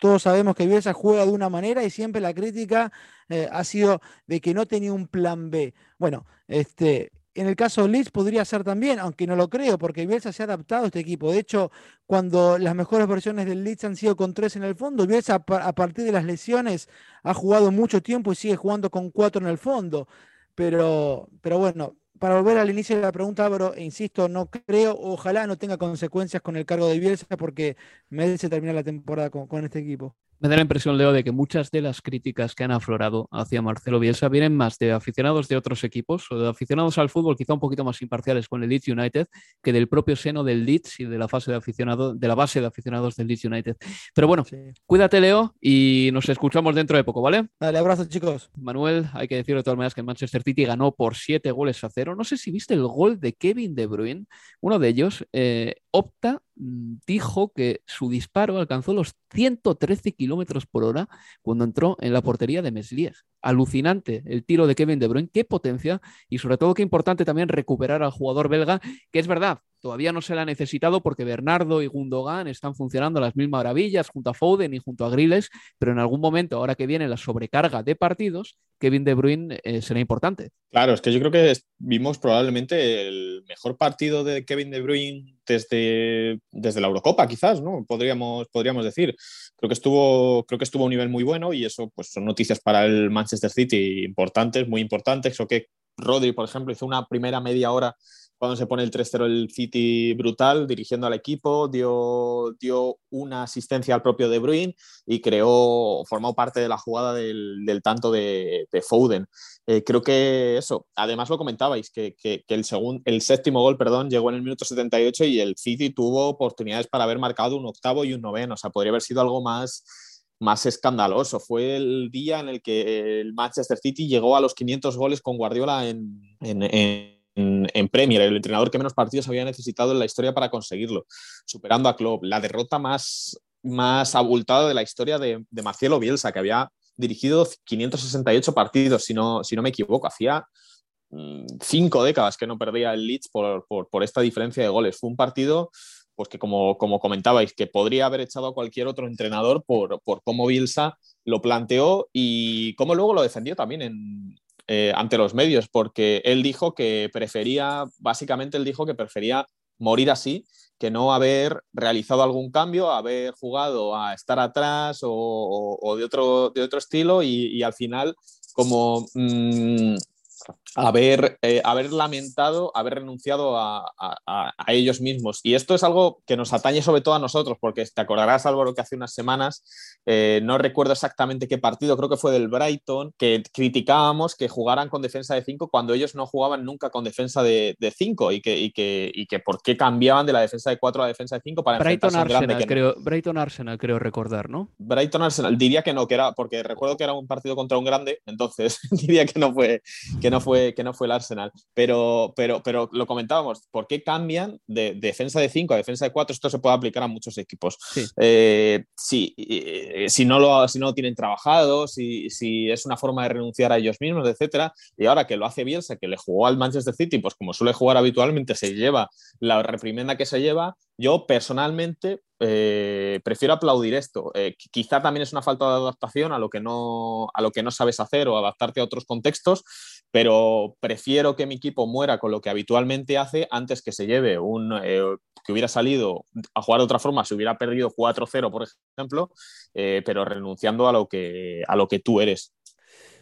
Todos sabemos que Bielsa juega de una manera y siempre la crítica eh, ha sido de que no tenía un plan B. Bueno, este, en el caso de Leeds podría ser también, aunque no lo creo, porque Bielsa se ha adaptado a este equipo. De hecho, cuando las mejores versiones del Leeds han sido con tres en el fondo, Bielsa a partir de las lesiones ha jugado mucho tiempo y sigue jugando con cuatro en el fondo. Pero, pero bueno, para volver al inicio de la pregunta, Álvaro, e insisto, no creo, ojalá no tenga consecuencias con el cargo de Bielsa porque merece terminar la temporada con este equipo. Me da la impresión, Leo, de que muchas de las críticas que han aflorado hacia Marcelo Bielsa vienen más de aficionados de otros equipos o de aficionados al fútbol quizá un poquito más imparciales con el Leeds United que del propio seno del Leeds y de la fase de aficionado, de la base de aficionados del Leeds United. Pero bueno, cuídate, Leo, y nos escuchamos dentro de poco, ¿vale? Dale, abrazo, chicos. Manuel, hay que decir de todas maneras que el Manchester City ganó por siete goles a cero. No sé si viste el gol de Kevin De Bruyne, uno de ellos, eh, opta Mm, dijo que su disparo alcanzó los 113 kilómetros por hora cuando entró en la portería de Meslier. Alucinante el tiro de Kevin De Bruyne, qué potencia y sobre todo qué importante también recuperar al jugador belga, que es verdad, todavía no se le ha necesitado porque Bernardo y Gundogan están funcionando a las mil maravillas junto a Foden y junto a Griles, pero en algún momento, ahora que viene la sobrecarga de partidos, Kevin De Bruyne eh, será importante. Claro, es que yo creo que vimos probablemente el mejor partido de Kevin De Bruyne desde, desde la Eurocopa, quizás, ¿no? Podríamos, podríamos decir. Creo que, estuvo, creo que estuvo a un nivel muy bueno y eso pues, son noticias para el Manchester City importantes, muy importantes. Creo que Rodri, por ejemplo, hizo una primera media hora cuando se pone el 3-0 el City brutal, dirigiendo al equipo, dio, dio una asistencia al propio De Bruyne y creó, formó parte de la jugada del, del tanto de, de Foden. Eh, creo que eso, además lo comentabais, que, que, el, segundo, el séptimo gol perdón, llegó en el minuto 78 y el City tuvo oportunidades para haber marcado un octavo y un noveno, o sea, podría haber sido algo más más escandaloso. Fue el día en el que el Manchester City llegó a los 500 goles con Guardiola en, en, en, Premier, el entrenador que menos partidos había necesitado en la historia para conseguirlo, superando a Klopp. La derrota más, más abultada de la historia de, de Marcelo Bielsa, que había dirigido 568 partidos, si no, si no me equivoco. Hacía mm, cinco décadas que no perdía el Leeds por, por, por, esta diferencia de goles. Fue un partido pues que como, como comentabais, que podría haber echado a cualquier otro entrenador por, por cómo Bielsa lo planteó y cómo luego lo defendió también en, eh, ante los medios, porque él dijo que prefería, básicamente él dijo que prefería morir así que no haber realizado algún cambio, haber jugado a estar atrás o, de, otro, de otro estilo y, al final como mm, haber, eh, haber lamentado, haber renunciado a, ellos mismos. Y esto es algo que nos atañe sobre todo a nosotros, porque te acordarás, Álvaro, que hace unas semanas, eh, no recuerdo exactamente qué partido, creo que fue del Brighton, que criticábamos que jugaran con defensa de 5 cuando ellos no jugaban nunca con defensa de 5 y, que, y, que, y que por qué cambiaban de la defensa de 4 a la defensa de 5 para Brighton Arsenal, creo, Brighton Arsenal, creo recordar, ¿no? Brighton Arsenal, diría que no, que era, porque recuerdo que era un partido contra un grande, entonces <laughs> diría que no fue, que no fue que no fue el Arsenal. Pero, pero, pero lo comentábamos, ¿por qué cambian de, defensa de 5 a defensa de 4? Esto se puede aplicar a muchos equipos. Sí. Eh, si, no lo, si no tienen trabajado, si, si es una forma de renunciar a ellos mismos, etcétera. Y ahora que lo hace Bielsa, que le jugó al Manchester City, pues como suele jugar habitualmente, se lleva la reprimenda que se lleva. Yo personalmente eh, prefiero aplaudir esto. Eh, quizá también es una falta de adaptación a lo, que no, a lo que no sabes hacer o adaptarte a otros contextos, pero prefiero que mi equipo muera con lo que habitualmente hace antes que se lleve un eh, que hubiera salido a jugar de otra forma, se hubiera perdido 4-0, por ejemplo, pero renunciando a lo que, a lo que tú eres.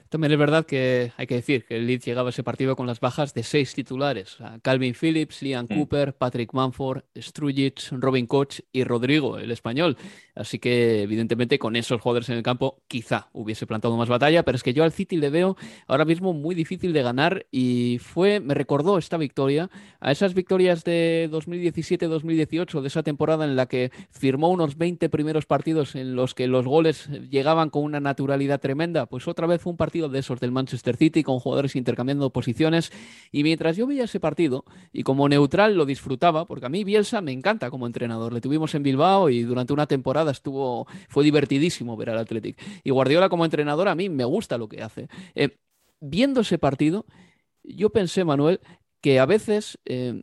También es verdad que hay que decir que el Leeds llegaba a ese partido con las bajas de seis titulares: Calvin Phillips, Liam mm. Cooper, Patrick Manford, Strujic, Robin Koch y Rodrigo, el español. Así que, evidentemente, con esos jugadores en el campo, quizá hubiese plantado más batalla, pero es que yo al City le veo ahora mismo muy difícil de ganar y fue, me recordó esta victoria a esas victorias de 2017-2018, de esa temporada en la que firmó unos 20 primeros partidos en los que los goles llegaban con una naturalidad tremenda. Pues otra vez fue un partido de esos del Manchester City con jugadores intercambiando posiciones. Y mientras yo veía ese partido y como neutral lo disfrutaba, porque a mí Bielsa me encanta como entrenador. Le tuvimos en Bilbao y durante una temporada estuvo, fue divertidísimo ver al Athletic. Y Guardiola como entrenador a mí me gusta lo que hace. Eh, viendo ese partido, yo pensé, Manuel, que a veces eh,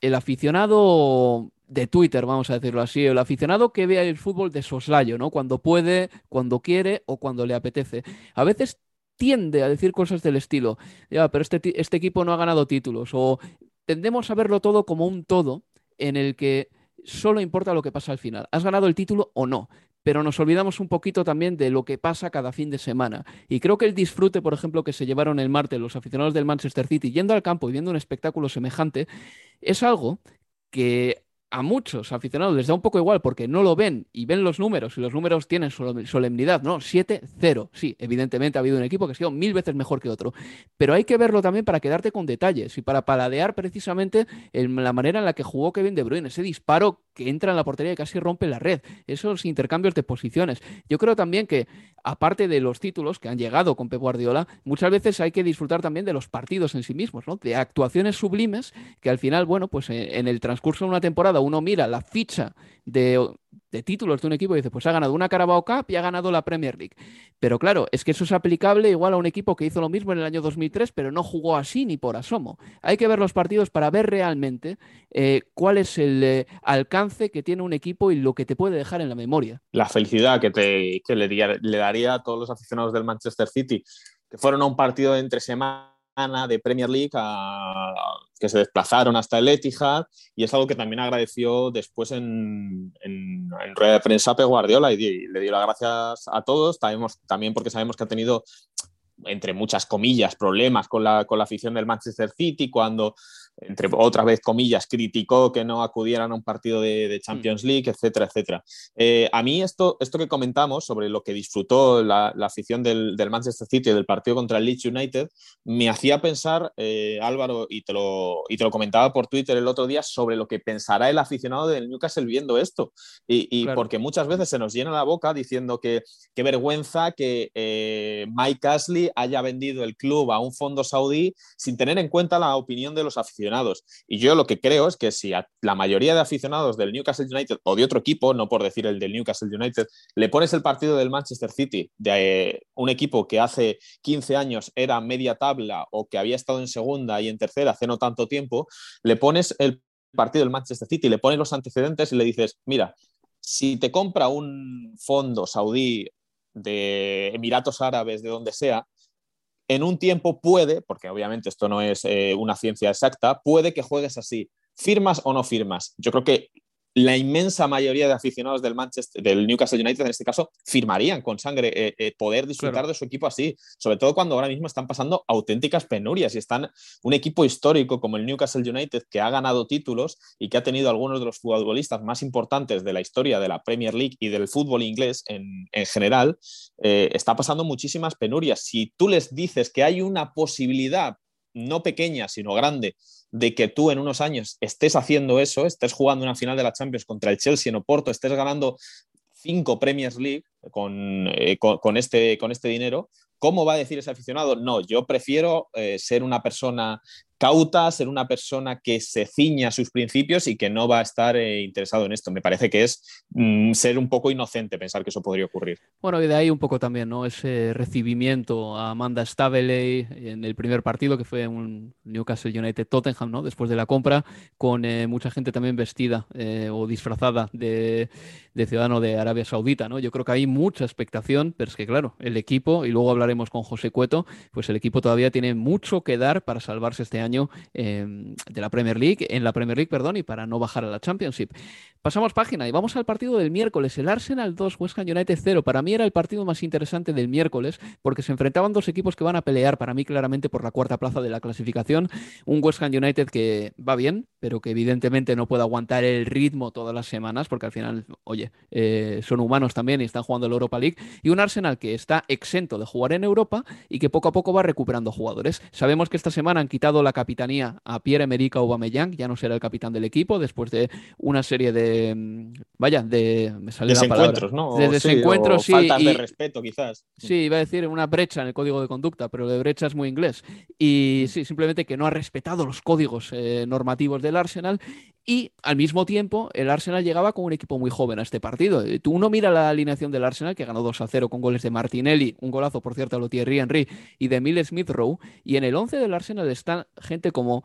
el aficionado de Twitter, vamos a decirlo así, el aficionado que vea el fútbol de soslayo, ¿no? Cuando puede, cuando quiere o cuando le apetece. A veces tiende a decir cosas del estilo, ya, pero este, este equipo no ha ganado títulos, o tendemos a verlo todo como un todo en el que solo importa lo que pasa al final. ¿Has ganado el título o no? Pero nos olvidamos un poquito también de lo que pasa cada fin de semana. Y creo que el disfrute, por ejemplo, que se llevaron el martes los aficionados del Manchester City yendo al campo y viendo un espectáculo semejante, es algo que a muchos aficionados les da un poco igual porque no lo ven y ven los números y los números tienen solemnidad, ¿no? 7-0. Sí, evidentemente ha habido un equipo que ha sido mil veces mejor que otro, pero hay que verlo también para quedarte con detalles y para paladear precisamente la manera en la que jugó Kevin De Bruyne, ese disparo que entra en la portería y casi rompe la red, esos intercambios de posiciones. Yo creo también que aparte de los títulos que han llegado con Pep Guardiola, muchas veces hay que disfrutar también de los partidos en sí mismos, ¿no? De actuaciones sublimes que al final, bueno, pues eh, en el transcurso de una temporada uno mira la ficha de, títulos de un equipo y dice, pues ha ganado una Carabao Cup y ha ganado la Premier League. Pero claro, es que eso es aplicable igual a un equipo que hizo lo mismo en el año 2003, pero no jugó así ni por asomo. Hay que ver los partidos para ver realmente eh, cuál es el eh, alcance que tiene un equipo y lo que te puede dejar en la memoria. La felicidad que, te, le, le daría a todos los aficionados del Manchester City, que fueron a un partido de entre semana de Premier League que se desplazaron hasta el Etihad y es algo que también agradeció después en, en, rueda de prensa Pep Guardiola y, le dio las gracias a todos, también porque sabemos que ha tenido entre muchas comillas, problemas con la, con la afición del Manchester City cuando entre otra vez comillas, criticó que no acudieran a un partido de, Champions League, etcétera, etcétera. Eh, a mí esto, esto que comentamos sobre lo que disfrutó la, afición del, Manchester City del partido contra el Leeds United, me hacía pensar, eh, Álvaro, y te, lo, y te lo comentaba por Twitter el otro día, sobre lo que pensará el aficionado del Newcastle viendo esto. Y, porque muchas veces se nos llena la boca diciendo que qué vergüenza que eh, Mike Ashley haya vendido el club a un fondo saudí sin tener en cuenta la opinión de los aficionados y yo lo que creo es que si a la mayoría de aficionados del Newcastle United o de otro equipo, no por decir el del Newcastle United, le pones el partido del Manchester City, de eh, un equipo que hace 15 años era media tabla o que había estado en segunda y en tercera hace no tanto tiempo, le pones el partido del Manchester City, le pones los antecedentes y le dices, mira, si te compra un fondo saudí de Emiratos Árabes, de donde sea, en un tiempo puede, porque obviamente esto no es eh, una ciencia exacta, puede que juegues así. ¿Firmas o no firmas? Yo creo que la inmensa mayoría de aficionados del Manchester, del Newcastle United en este caso, firmarían con sangre eh, eh, poder disfrutar de su equipo así, sobre todo cuando ahora mismo están pasando auténticas penurias y están un equipo histórico como el Newcastle United que ha ganado títulos y que ha tenido algunos de los futbolistas más importantes de la historia de la Premier League y del fútbol inglés en, general, eh, está pasando muchísimas penurias. Si tú les dices que hay una posibilidad no pequeña, sino grande, de que tú en unos años estés haciendo eso, estés jugando una final de la Champions contra el Chelsea en Oporto, estés ganando cinco Premier League con, eh, con, este, con este dinero, ¿Cómo va a decir ese aficionado? No, yo prefiero eh, ser una persona cauta, ser una persona que se ciña a sus principios y que no va a estar eh, interesado en esto. Me parece que es mm, ser un poco inocente pensar que eso podría ocurrir. Bueno, y de ahí un poco también, ¿no? Ese recibimiento a Amanda Staveley en el primer partido, que fue un Newcastle United Tottenham, ¿no? Después de la compra, con eh, mucha gente también vestida eh, o disfrazada de, ciudadano de Arabia Saudita, ¿no? Yo creo que hay mucha expectación, pero es que, claro, el equipo, y luego hablaremos con José Cueto, pues el equipo todavía tiene mucho que dar para salvarse este año año em, de la Premier League, en la Premier League, perdón, y para no bajar a la Championship. Pasamos página y vamos al partido del miércoles, el Arsenal 2, West Ham United 0. Para mí era el partido más interesante del miércoles porque se enfrentaban dos equipos que van a pelear para mí claramente por la cuarta plaza de la clasificación. Un West Ham United que va bien, pero que evidentemente no puede aguantar el ritmo todas las semanas porque al final, oye, eh, son humanos también y están jugando la Europa League. Y un Arsenal que está exento de jugar en Europa y que poco a poco va recuperando jugadores. Sabemos que esta semana han quitado la capitanía a Pierre-Emerick Aubameyang, ya no será el capitán del equipo después de una serie de mm, vaya, de me sale desencuentros, ¿no? De desencuentros, sí, faltas de respeto, quizás. Sí, iba a decir una brecha en el código de conducta, pero de brecha es muy inglés. Y sí, simplemente que no ha respetado los códigos eh, normativos del Arsenal y al mismo tiempo, el Arsenal llegaba con un equipo muy joven a este partido. Eh, tú uno mira la alineación del Arsenal, que ganó 2 a 0 con goles de Martinelli, un golazo, por cierto, a lo Thierry Henry y de Emile Smith Rowe. Y en el 11 del Arsenal están gente como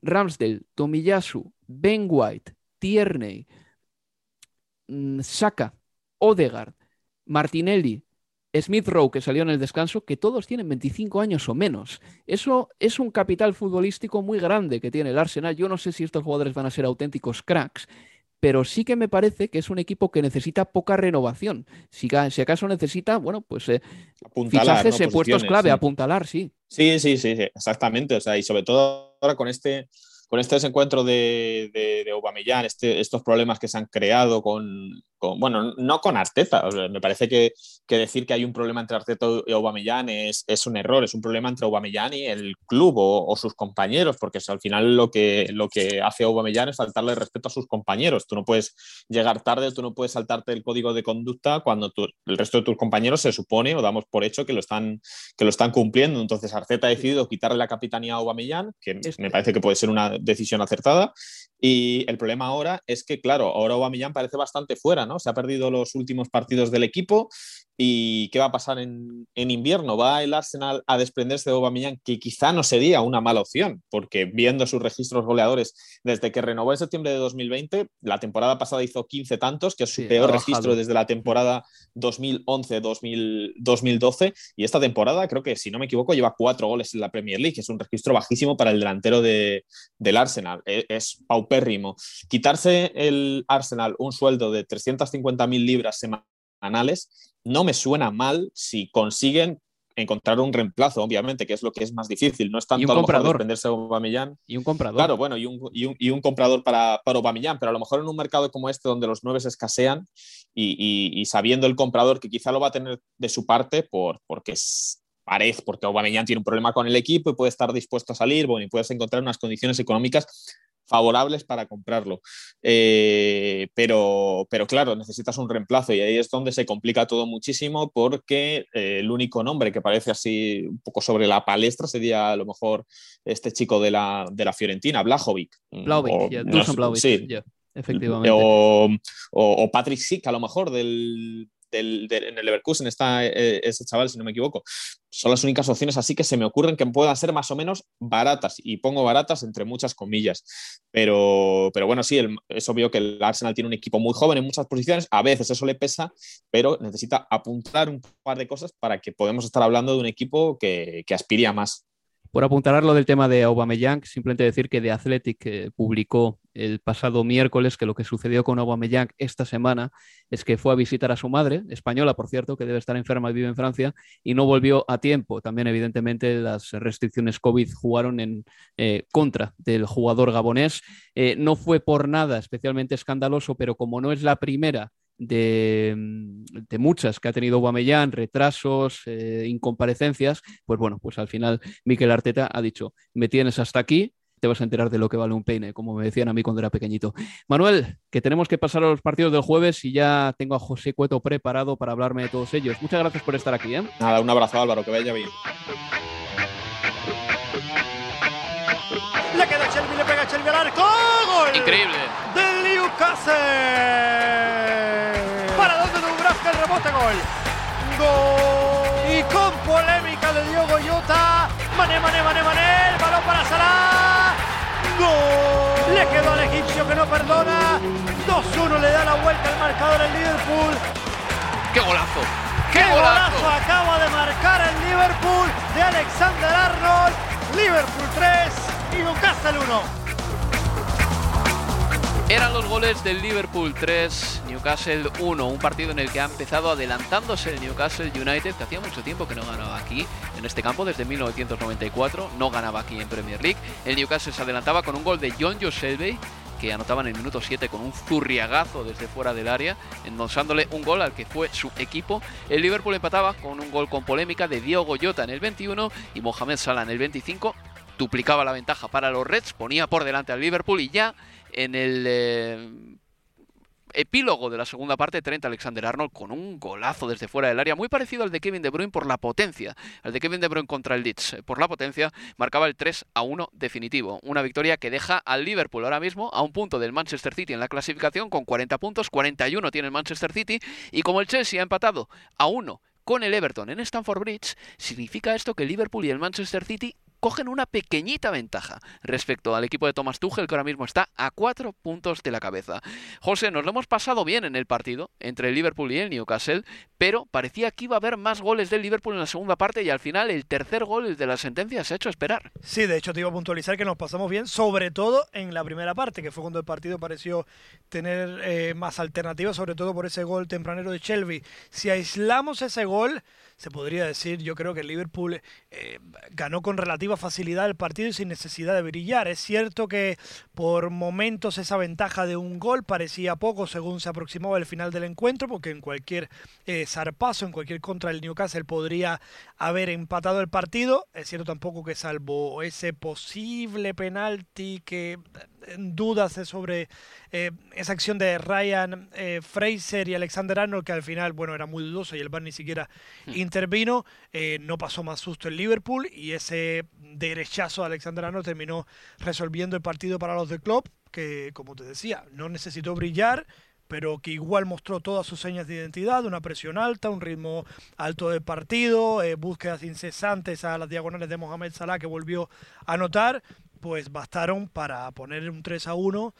Ramsdale, Tomiyasu, Ben White, Tierney, mm, Saka, Odegaard, Martinelli, Smith Rowe, que salió en el descanso, que todos tienen 25 años o menos. Eso es un capital futbolístico muy grande que tiene el Arsenal. Yo no sé si estos jugadores van a ser auténticos cracks, pero sí que me parece que es un equipo que necesita poca renovación. Si, acaso necesita, bueno, pues eh, fichajes en puestos clave, apuntalar, sí. Sí, sí, sí, exactamente. O sea, y sobre todo ahora con este con este desencuentro de, de, Aubameyang, este, estos problemas que se han creado con, bueno, no con Arteta, me parece que, decir que hay un problema entre Arteta y Aubameyang es, es un error, es un problema entre Aubameyang y el club o, sus compañeros, porque al final lo que, lo que hace Aubameyang es faltarle respeto a sus compañeros. Tú no puedes llegar tarde, tú no puedes saltarte el código de conducta cuando el resto de tus compañeros se supone o damos por hecho que lo están, que lo están cumpliendo. Entonces Arteta ha decidido quitarle la capitanía a Aubameyang, que me parece que puede ser una decisión acertada. Y el problema ahora es que, claro, ahora Aubameyang parece bastante fuera, ¿no? Se ha perdido los últimos partidos del equipo ¿Y qué va a pasar en, invierno? ¿Va el Arsenal a desprenderse de Aubameyang? Que quizá no sería una mala opción, porque viendo sus registros goleadores, desde que renovó en septiembre de 2020, la temporada pasada hizo 15 tantos, que es su peor registro desde la temporada 2011-2012, y esta temporada creo que, si no me equivoco, lleva cuatro goles en la Premier League, que es un registro bajísimo para el delantero de, del Arsenal. Es, es paupérrimo. Quitarse el Arsenal un sueldo de 350.000 libras semanales no me suena mal si consiguen encontrar un reemplazo, obviamente, que es lo que es más difícil. No es tanto a lo mejor desprenderse de Aubameyang. Y un comprador. Claro, bueno, y un, y un, comprador para, para Aubameyang, pero a lo mejor en un mercado como este, donde los nueve escasean y, sabiendo el comprador que quizá lo va a tener de su parte por, porque parece, porque Aubameyang tiene un problema con el equipo y puede estar dispuesto a salir, bueno, y puedes encontrar unas condiciones económicas favorables para comprarlo. Eh, pero, pero claro, necesitas un reemplazo y ahí es donde se complica todo muchísimo porque eh, el único nombre que parece así un poco sobre la palestra sería a lo mejor este chico de la, de la Fiorentina, Blajovic. Blajovic, sí. efectivamente. O, o, Patrick Sick, a lo mejor del, en el Leverkusen está eh, ese chaval, si no me equivoco. Son las únicas opciones así que se me ocurren que puedan ser más o menos baratas, y pongo baratas entre muchas comillas. Pero, pero bueno, sí, es obvio que el Arsenal tiene un equipo muy joven en muchas posiciones, a veces eso le pesa, pero necesita apuntar un par de cosas para que podamos estar hablando de un equipo que, que aspire a más. Por apuntar lo del tema de Aubameyang, simplemente decir que The Athletic eh, publicó el pasado miércoles que lo que sucedió con Aubameyang esta semana es que fue a visitar a su madre, española por cierto, que debe estar enferma y vive en Francia, y no volvió a tiempo. También evidentemente las restricciones COVID jugaron en eh, contra del jugador gabonés. Eh, no fue por nada especialmente escandaloso, pero como no es la primera Mm, de, muchas que ha tenido Guamellán, retrasos, eh, incomparecencias, pues bueno, pues al final Miquel Arteta ha dicho, me tienes hasta aquí, te vas a enterar de lo que vale un peine, como me decían a mí cuando era pequeñito. Manuel, que tenemos que pasar a los partidos del jueves y ya tengo a José Cueto preparado para hablarme de todos ellos. Muchas gracias por estar aquí. ¿eh? Nada, un abrazo Álvaro, que vaya bien. Le queda Shelby, le pega Shelby al arco. ¡Gol! Increíble. Del Newcastle. Para donde Dubravka el rebote gol. Gol. Y con polémica de Diogo Jota. Mané, mané, mané, mané. El balón para Salah. Gol. Le quedó al egipcio que no perdona. 2-1 le da la vuelta al marcador el Liverpool. ¡Qué golazo! ¡Qué, golazo acaba de marcar el Liverpool de Alexander Arnold! Liverpool 3 y Newcastle 1. Eran los goles del Liverpool 3, Newcastle 1, un partido en el que ha empezado adelantándose el Newcastle United, que hacía mucho tiempo que no ganaba aquí, en este campo, desde 1994, no ganaba aquí en Premier League. El Newcastle se adelantaba con un gol de John Joe Shelby, que anotaba en el minuto 7 con un zurriagazo desde fuera del área, endosándole un gol al que fue su equipo. El Liverpool empataba con un gol con polémica de Diogo Jota en el 21 y Mohamed Salah en el 25. Duplicaba la ventaja para los Reds, ponía por delante al Liverpool y ya en el eh, epílogo de la segunda parte, Trent Alexander-Arnold con un golazo desde fuera del área, muy parecido al de Kevin De Bruyne por la potencia, al de Kevin De Bruyne contra el Leeds, por la potencia, marcaba el 3 a 1 definitivo. Una victoria que deja al Liverpool ahora mismo a un punto del Manchester City en la clasificación con 40 puntos, 41 tiene el Manchester City y como el Chelsea ha empatado a 1 con el Everton en Stamford Bridge, significa esto que Liverpool y el Manchester City cogen una pequeñita ventaja respecto al equipo de Thomas Tuchel, que ahora mismo está a cuatro puntos de la cabeza. José, nos lo hemos pasado bien en el partido entre el Liverpool y el Newcastle, pero parecía que iba a haber más goles del Liverpool en la segunda parte y al final el tercer gol, de la sentencia, se ha hecho esperar. Sí, de hecho te iba a puntualizar que nos pasamos bien, sobre todo en la primera parte, que fue cuando el partido pareció tener eh, más alternativas, sobre todo por ese gol tempranero de Shelby. Si aislamos ese gol, se podría decir, yo creo que el Liverpool eh, ganó con relativa facilidad el partido y sin necesidad de brillar. Es cierto que por momentos esa ventaja de un gol parecía poco según se aproximaba el final del encuentro, porque en cualquier eh, zarpazo, en cualquier contra del Newcastle podría haber empatado el partido. Es cierto tampoco que salvo ese posible penalti que dudas sobre eh, esa acción de Ryan eh, Fraser y Alexander Arnold, que al final, bueno, era muy dudoso y el VAR ni siquiera intervino. Eh, no pasó más susto en Liverpool y ese derechazo de Alexander Arnold terminó resolviendo el partido para los de club, que, como te decía, no necesitó brillar pero que igual mostró todas sus señas de identidad, una presión alta, un ritmo alto de partido, búsquedas incesantes a las diagonales de Mohamed Salah que volvió a anotar pues bastaron para poner un 3 a 1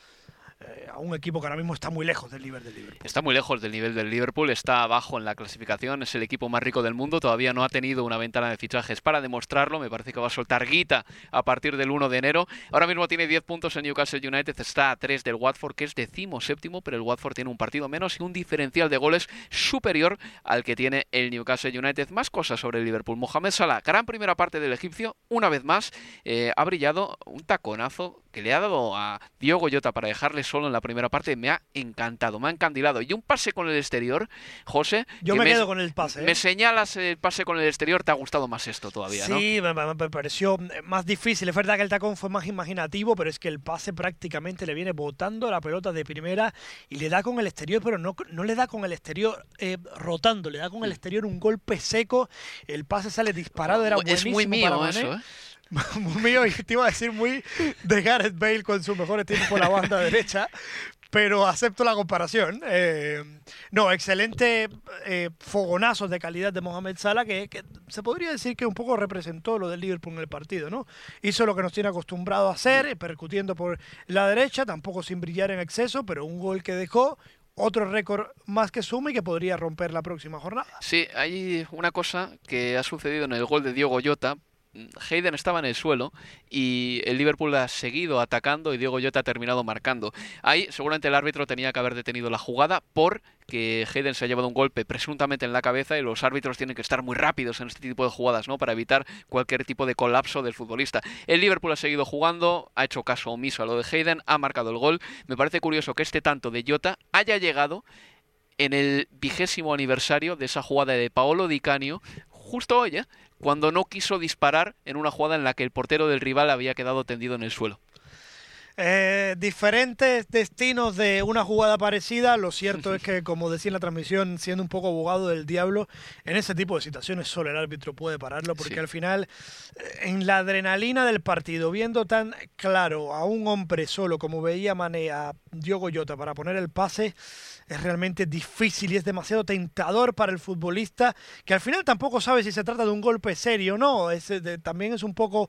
eh, a un equipo que ahora mismo está muy lejos del nivel del Liverpool. Está muy lejos del nivel del Liverpool, está abajo en la clasificación, es el equipo más rico del mundo, todavía no ha tenido una ventana de fichajes para demostrarlo, me parece que va a soltar guita a partir del 1 de enero. Ahora mismo tiene 10 puntos en Newcastle United, está a 3 del Watford, que es decimo séptimo, pero el Watford tiene un partido menos y un diferencial de goles superior al que tiene el Newcastle United. Más cosas sobre el Liverpool. Mohamed Salah, gran primera parte del egipcio, una vez más, eh, ha brillado un taconazo que le ha dado a Diogo Jota para dejarle solo en la primera parte me ha encantado, me ha encandilado. Y un pase con el exterior, José. Yo me, quedo con el pase. Me ¿eh? señalas el pase con el exterior, te ha gustado más esto todavía, ¿no? Sí, me, pareció más difícil. Es verdad que el tacón fue más imaginativo, pero es que el pase prácticamente le viene botando la pelota de primera y le da con el exterior, pero no, no le da con el exterior eh, rotando, le da con el exterior un golpe seco. El pase sale disparado, era es muy mío eso, ¿eh? Muy iba a decir muy de Gareth Bale con su mejor tiempo por la banda derecha, pero acepto la comparación. Eh, no, excelente eh, fogonazos de calidad de Mohamed Salah, que, se podría decir que un poco representó lo del Liverpool en el partido, ¿no? Hizo lo que nos tiene acostumbrado a hacer, percutiendo por la derecha, tampoco sin brillar en exceso, pero un gol que dejó otro récord más que suma y que podría romper la próxima jornada. Sí, hay una cosa que ha sucedido en el gol de Diego Jota, Hayden estaba en el suelo y el Liverpool ha seguido atacando y Diego Jota ha terminado marcando. Ahí seguramente el árbitro tenía que haber detenido la jugada porque Hayden se ha llevado un golpe presuntamente en la cabeza y los árbitros tienen que estar muy rápidos en este tipo de jugadas, ¿no? Para evitar cualquier tipo de colapso del futbolista. El Liverpool ha seguido jugando, ha hecho caso omiso a lo de Hayden, ha marcado el gol. Me parece curioso que este tanto de Jota haya llegado en el vigésimo aniversario de esa jugada de Paolo Di Canio, justo hoy, ¿eh? cuando no quiso disparar en una jugada en la que el portero del rival había quedado tendido en el suelo. Eh, diferentes destinos de una jugada parecida. Lo cierto <laughs> es que, como decía en la transmisión, siendo un poco abogado del diablo, en ese tipo de situaciones solo el árbitro puede pararlo, porque al final, eh, en la adrenalina del partido, viendo tan claro a un hombre solo como veía Mané a Diogo Jota para poner el pase, es realmente difícil y es demasiado tentador para el futbolista, que al final tampoco sabe si se trata de un golpe serio o no. Eh, también es un poco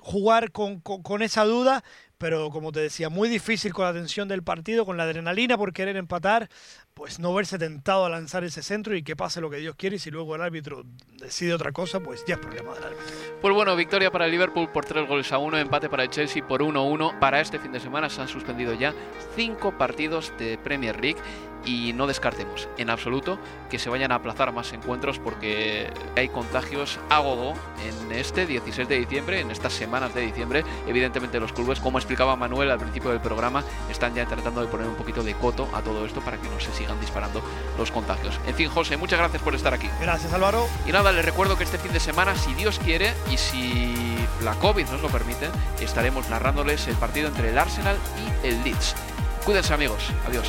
jugar con, con esa duda, pero como te decía, muy difícil con la tensión del partido, con la adrenalina por querer empatar, pues no verse tentado a lanzar ese centro y que pase lo que Dios quiere y si luego el árbitro decide otra cosa, pues ya es problema del árbitro. Pues bueno, victoria para el Liverpool por 3 goles a 1, empate para el Chelsea por 1-1. Para este fin de semana se han suspendido ya 5 partidos de Premier League y no descartemos en absoluto que se vayan a aplazar más encuentros porque hay contagios a gogo en este 16 de diciembre, en estas semanas de diciembre. Evidentemente los clubes, como explicaba Manuel al principio del programa, están ya tratando de poner un poquito de coto a todo esto para que no se sigan disparando los contagios. En fin, José, muchas gracias por estar aquí. Gracias, Álvaro. Y nada, les recuerdo que este fin de semana, si Dios quiere y si la COVID nos lo permite, estaremos narrándoles el partido entre el Arsenal y el Leeds. Cuídense amigos, adiós.